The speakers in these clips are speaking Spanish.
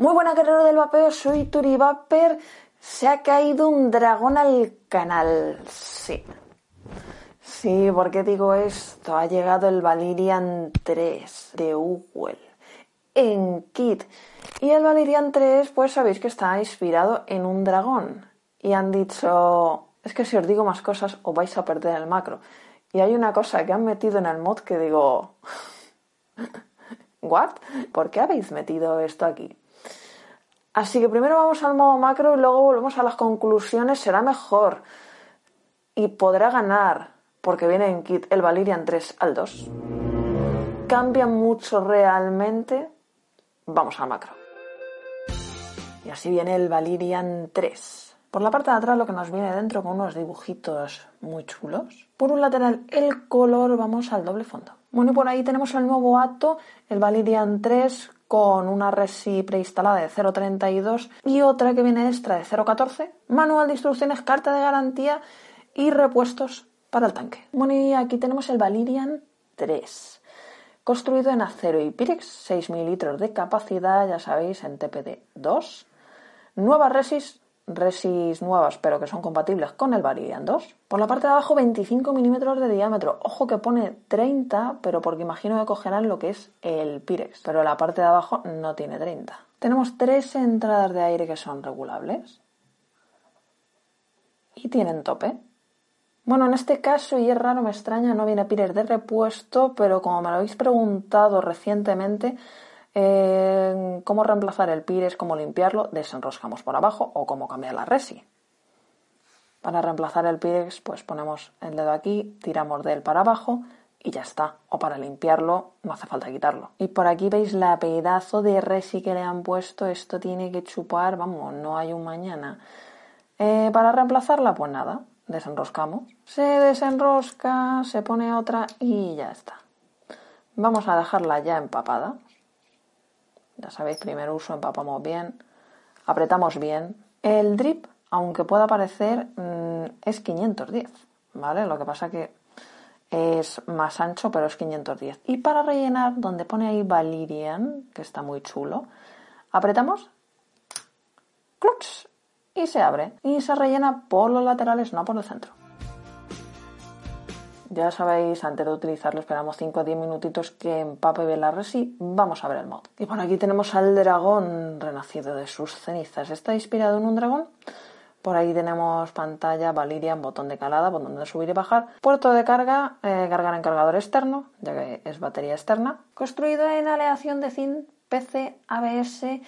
Muy buena guerrero del vapeo, soy Turi. Se ha caído un dragón al canal. Sí. Sí, ¿por qué digo esto? Ha llegado el Valirian 3 de Uwell en kit. Y el Valirian 3, pues sabéis que está inspirado en un dragón. Y han dicho, es que si os digo más cosas os vais a perder el macro. Y hay una cosa que han metido en el mod que digo, ¿what? ¿Por qué habéis metido esto aquí? Así que primero vamos al modo macro y luego volvemos a las conclusiones. Será mejor y podrá ganar porque viene en kit el Valirian 3 al 2. Cambia mucho realmente. Vamos al macro. Y así viene el Valirian 3. Por la parte de atrás lo que nos viene dentro con unos dibujitos muy chulos. Por un lateral el color, vamos al doble fondo. Bueno, y por ahí tenemos el nuevo Ato, el Valirian 3 con una resi preinstalada de 0.32 y otra que viene extra de 0.14, manual de instrucciones, carta de garantía y repuestos para el tanque. Bueno, y aquí tenemos el Valirian 3, construido en acero y Pirex, 6 mililitros de capacidad, ya sabéis, en TPD 2, nueva resis resis nuevas pero que son compatibles con el Valirian 2. Por la parte de abajo 25 milímetros de diámetro. Ojo que pone 30, pero porque imagino que cogerán lo que es el Pirex. Pero la parte de abajo no tiene 30. Tenemos tres entradas de aire que son regulables. Y tienen tope. Bueno, en este caso, y es raro, me extraña, no viene Pirex de repuesto, pero como me lo habéis preguntado recientemente, cómo reemplazar el pires, cómo limpiarlo, desenroscamos por abajo o cómo cambiar la resi. Para reemplazar el pires, pues ponemos el dedo aquí, tiramos de él para abajo y ya está. O para limpiarlo no hace falta quitarlo. Y por aquí veis la pedazo de resi que le han puesto. Esto tiene que chupar, vamos, no hay un mañana. Eh, para reemplazarla, pues nada, desenroscamos. Se desenrosca, se pone otra y ya está. Vamos a dejarla ya empapada. Ya sabéis, primer uso, empapamos bien, apretamos bien. El drip, aunque pueda parecer, mm, es 510, ¿vale? Lo que pasa que es más ancho, pero es 510. Y para rellenar, donde pone ahí Valirian, que está muy chulo, apretamos, clutch, y se abre. Y se rellena por los laterales, no por el centro. Ya sabéis, antes de utilizarlo esperamos 5 o 10 minutitos que empape bien la resi. Vamos a ver el mod. Y por aquí tenemos al dragón renacido de sus cenizas. Está inspirado en un dragón. Por ahí tenemos pantalla, Valirian, botón de calada, botón de subir y bajar. Puerto de carga, eh, cargar en cargador externo, ya que es batería externa. Construido en aleación de zinc, PC, ABS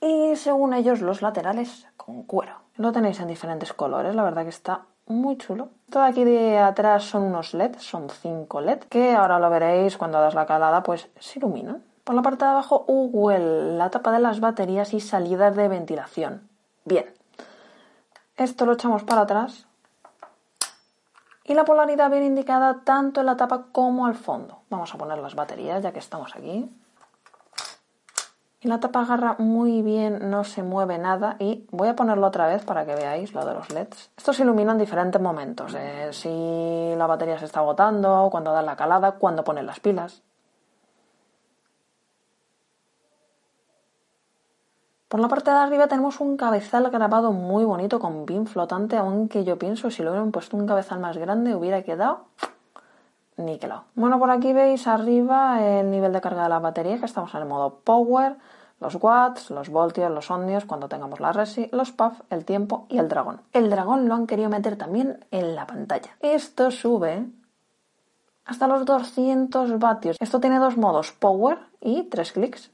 y según ellos los laterales con cuero. Lo tenéis en diferentes colores, la verdad que está muy chulo. Todo aquí de atrás son unos LED, son 5 LED, que ahora lo veréis cuando das la calada, pues se iluminan. Por la parte de abajo, Google, la tapa de las baterías y salidas de ventilación. Bien. Esto lo echamos para atrás. Y la polaridad bien indicada tanto en la tapa como al fondo. Vamos a poner las baterías ya que estamos aquí. Y la tapa agarra muy bien, no se mueve nada. Y voy a ponerlo otra vez para que veáis lo de los LEDs. Esto se ilumina en diferentes momentos. Eh, si la batería se está agotando, cuando da la calada, cuando ponen las pilas. Por la parte de arriba tenemos un cabezal grabado muy bonito con pin flotante, aunque yo pienso si lo hubieran puesto un cabezal más grande hubiera quedado níquelo. Bueno, por aquí veis arriba el nivel de carga de la batería, que estamos en el modo Power, los watts, los voltios, los ohmios, cuando tengamos la resi, los puff, el tiempo y el dragón. El dragón lo han querido meter también en la pantalla. Esto sube hasta los 200 vatios. Esto tiene dos modos, power y tres clics.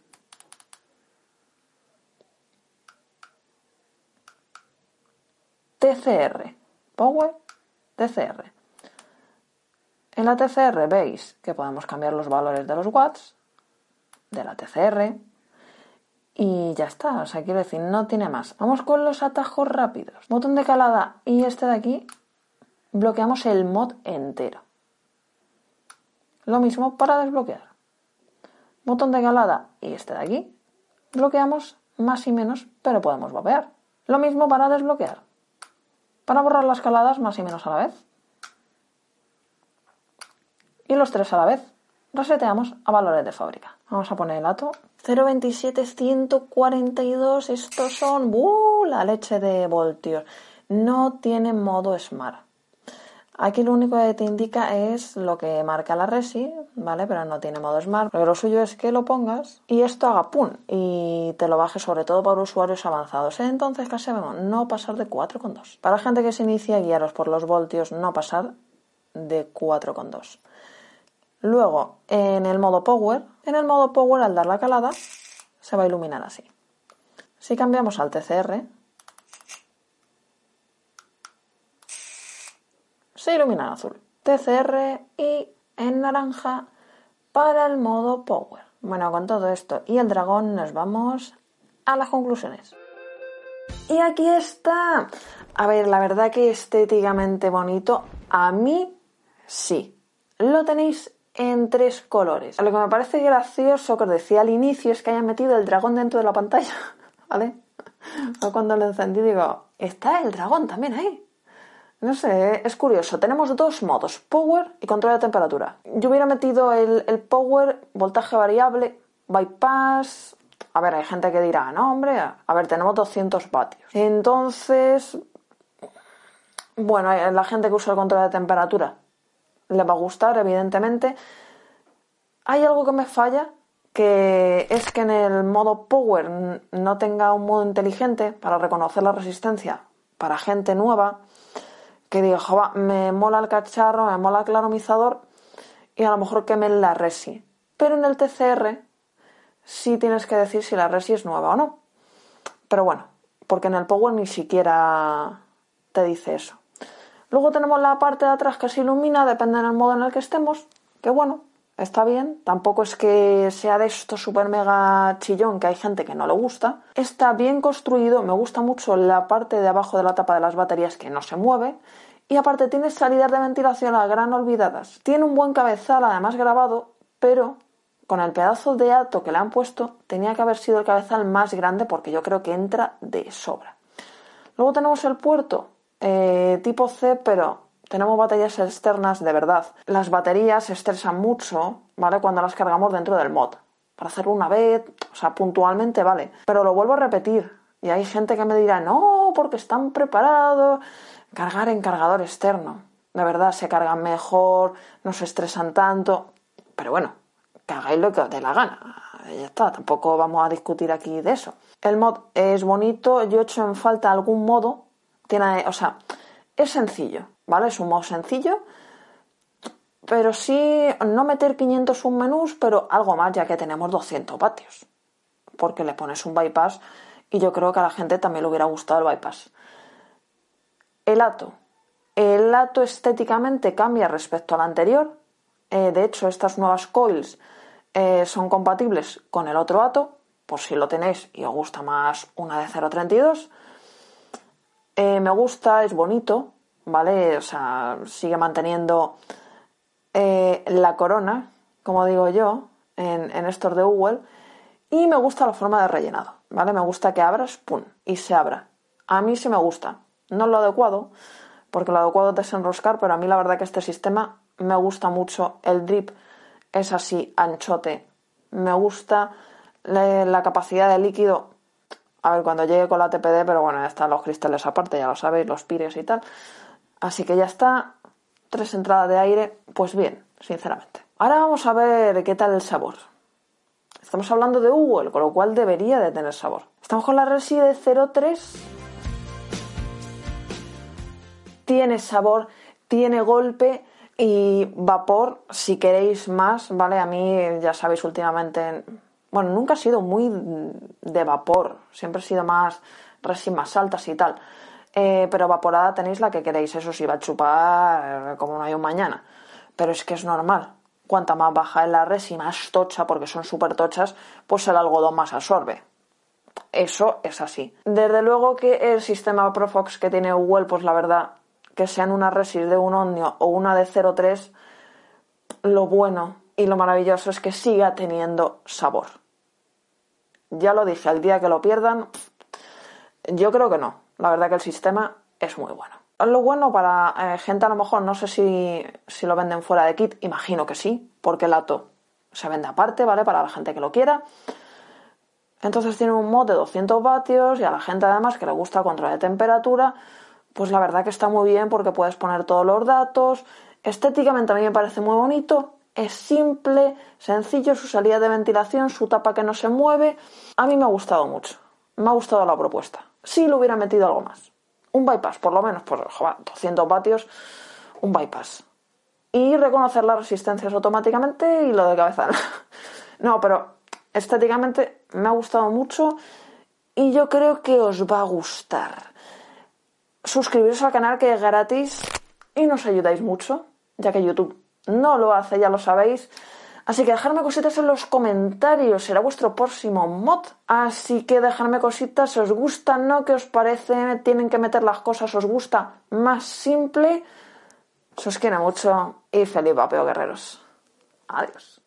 TCR, power, TCR. En la TCR veis que podemos cambiar los valores de los watts, de la TCR, y ya está, o sea, quiero decir, no tiene más. Vamos con los atajos rápidos. Botón de calada y este de aquí bloqueamos el mod entero. Lo mismo para desbloquear. Botón de calada y este de aquí bloqueamos más y menos, pero podemos vapear. Lo mismo para desbloquear. Para borrar las caladas más y menos a la vez. Y los tres a la vez. Reseteamos a valores de fábrica. Vamos a poner el ato. 0.27.142. Estos son ¡uh! la leche de voltios. No tiene modo Smart. Aquí lo único que te indica es lo que marca la resi, ¿vale? Pero no tiene modo smart. Pero lo suyo es que lo pongas y esto haga pum y te lo baje sobre todo para usuarios avanzados. Entonces, ¿qué hacemos? No pasar de 4,2. Para la gente que se inicia, guiaros por los voltios, no pasar de 4,2. Luego, en el modo Power, en el modo Power al dar la calada, se va a iluminar así. Si cambiamos al TCR, se ilumina en azul. TCR y en naranja para el modo Power. Bueno, con todo esto y el dragón nos vamos a las conclusiones. Y aquí está. A ver, la verdad que estéticamente bonito, a mí sí. Lo tenéis en tres colores. Lo que me parece gracioso que os decía al inicio es que hayan metido el dragón dentro de la pantalla, ¿vale? Cuando lo encendí digo, está el dragón también ahí. No sé, es curioso. Tenemos dos modos, power y control de temperatura. Yo hubiera metido el, power, voltaje variable, bypass. A ver, hay gente que dirá, no, hombre, a ver, tenemos 200 vatios. Entonces, bueno, la gente que usa el control de temperatura le va a gustar, evidentemente. Hay algo que me falla, que es que en el modo power no tenga un modo inteligente para reconocer la resistencia para gente nueva que diga, me mola el cacharro, me mola el claromizador y a lo mejor quemen la resi. Pero en el TCR sí tienes que decir si la resi es nueva o no. Pero bueno, porque en el Power ni siquiera te dice eso. Luego tenemos la parte de atrás que se ilumina, depende del modo en el que estemos, que bueno, está bien, tampoco es que sea de esto super mega chillón que hay gente que no le gusta. Está bien construido, me gusta mucho la parte de abajo de la tapa de las baterías que no se mueve. Y aparte tiene salidas de ventilación a gran olvidadas. Tiene un buen cabezal además grabado, pero con el pedazo de ato que le han puesto tenía que haber sido el cabezal más grande porque yo creo que entra de sobra. Luego tenemos el puerto eh, tipo C, pero tenemos baterías externas de verdad. Las baterías se estresan mucho, ¿vale? Cuando las cargamos dentro del mod. Para hacerlo una vez, o sea, puntualmente, vale. Pero lo vuelvo a repetir. Y hay gente que me dirá, no, porque están preparados. Cargar en cargador externo. De verdad, se cargan mejor, no se estresan tanto. Pero bueno, que hagáis lo que os dé la gana. Ya está, tampoco vamos a discutir aquí de eso. El mod es bonito, yo he hecho en falta algún modo. Tiene, o sea, es sencillo. ¿vale? Es un modo sencillo, pero sí no meter 501 menús, pero algo más ya que tenemos 200 vatios, porque le pones un bypass y yo creo que a la gente también le hubiera gustado el bypass. El ato. El ato estéticamente cambia respecto al anterior. Eh, de hecho, estas nuevas coils eh, son compatibles con el otro ato, por si lo tenéis y os gusta más una de 0.32. Eh, me gusta, es bonito, ¿vale? O sea, sigue manteniendo eh, la corona, como digo yo, en, en estos de Google. Y me gusta la forma de rellenado, ¿vale? Me gusta que abras, pum, y se abra. A mí sí me gusta. No es lo adecuado, porque lo adecuado es desenroscar, pero a mí la verdad que este sistema me gusta mucho. El drip es así, anchote. Me gusta la, capacidad de líquido. A ver, cuando llegue con la TPD, pero bueno, ya están los cristales aparte, ya lo sabéis, los pires y tal. Así que ya está. Tres entradas de aire. Pues bien, sinceramente. Ahora vamos a ver qué tal el sabor. Estamos hablando de Google, con lo cual debería de tener sabor. Estamos con la Resi de 03. Tiene sabor, tiene golpe y vapor si queréis más, ¿vale? A mí ya sabéis últimamente, bueno, nunca he sido muy de vapor, siempre he sido más resin más altas y tal. Eh, pero evaporada tenéis la que queréis, eso sí va a chupar como no hay un mañana. Pero es que es normal. Cuanta más baja es la res y más tocha, porque son súper tochas, pues el algodón más absorbe. Eso es así. Desde luego que el sistema Profox que tiene Google, pues la verdad, que sean una resis de un onio o una de 0,3, lo bueno y lo maravilloso es que siga teniendo sabor. Ya lo dije, al día que lo pierdan, yo creo que no. La verdad que el sistema es muy bueno. Lo bueno para eh, gente a lo mejor, no sé si, si, lo venden fuera de kit, imagino que sí, porque el ato se vende aparte, ¿vale? Para la gente que lo quiera. Entonces tiene un mod de 200 vatios y a la gente además que le gusta control de temperatura, pues la verdad que está muy bien porque puedes poner todos los datos. Estéticamente a mí me parece muy bonito, es simple, sencillo, su salida de ventilación, su tapa que no se mueve. A mí me ha gustado mucho, me ha gustado la propuesta. Si lo hubiera metido algo más. Un bypass, por lo menos, por 200 vatios, un bypass. Y reconocer las resistencias automáticamente y lo de cabeza. no, pero estéticamente me ha gustado mucho y yo creo que os va a gustar. Suscribiros al canal que es gratis y nos ayudáis mucho, ya que YouTube no lo hace, ya lo sabéis. Así que dejadme cositas en los comentarios, será vuestro próximo mod. Así que dejadme cositas, si os gusta, ¿no? ¿Qué os parece? Tienen que meter las cosas, ¿os gusta más simple? Se os quiere mucho y feliz vapeo, guerreros. Adiós.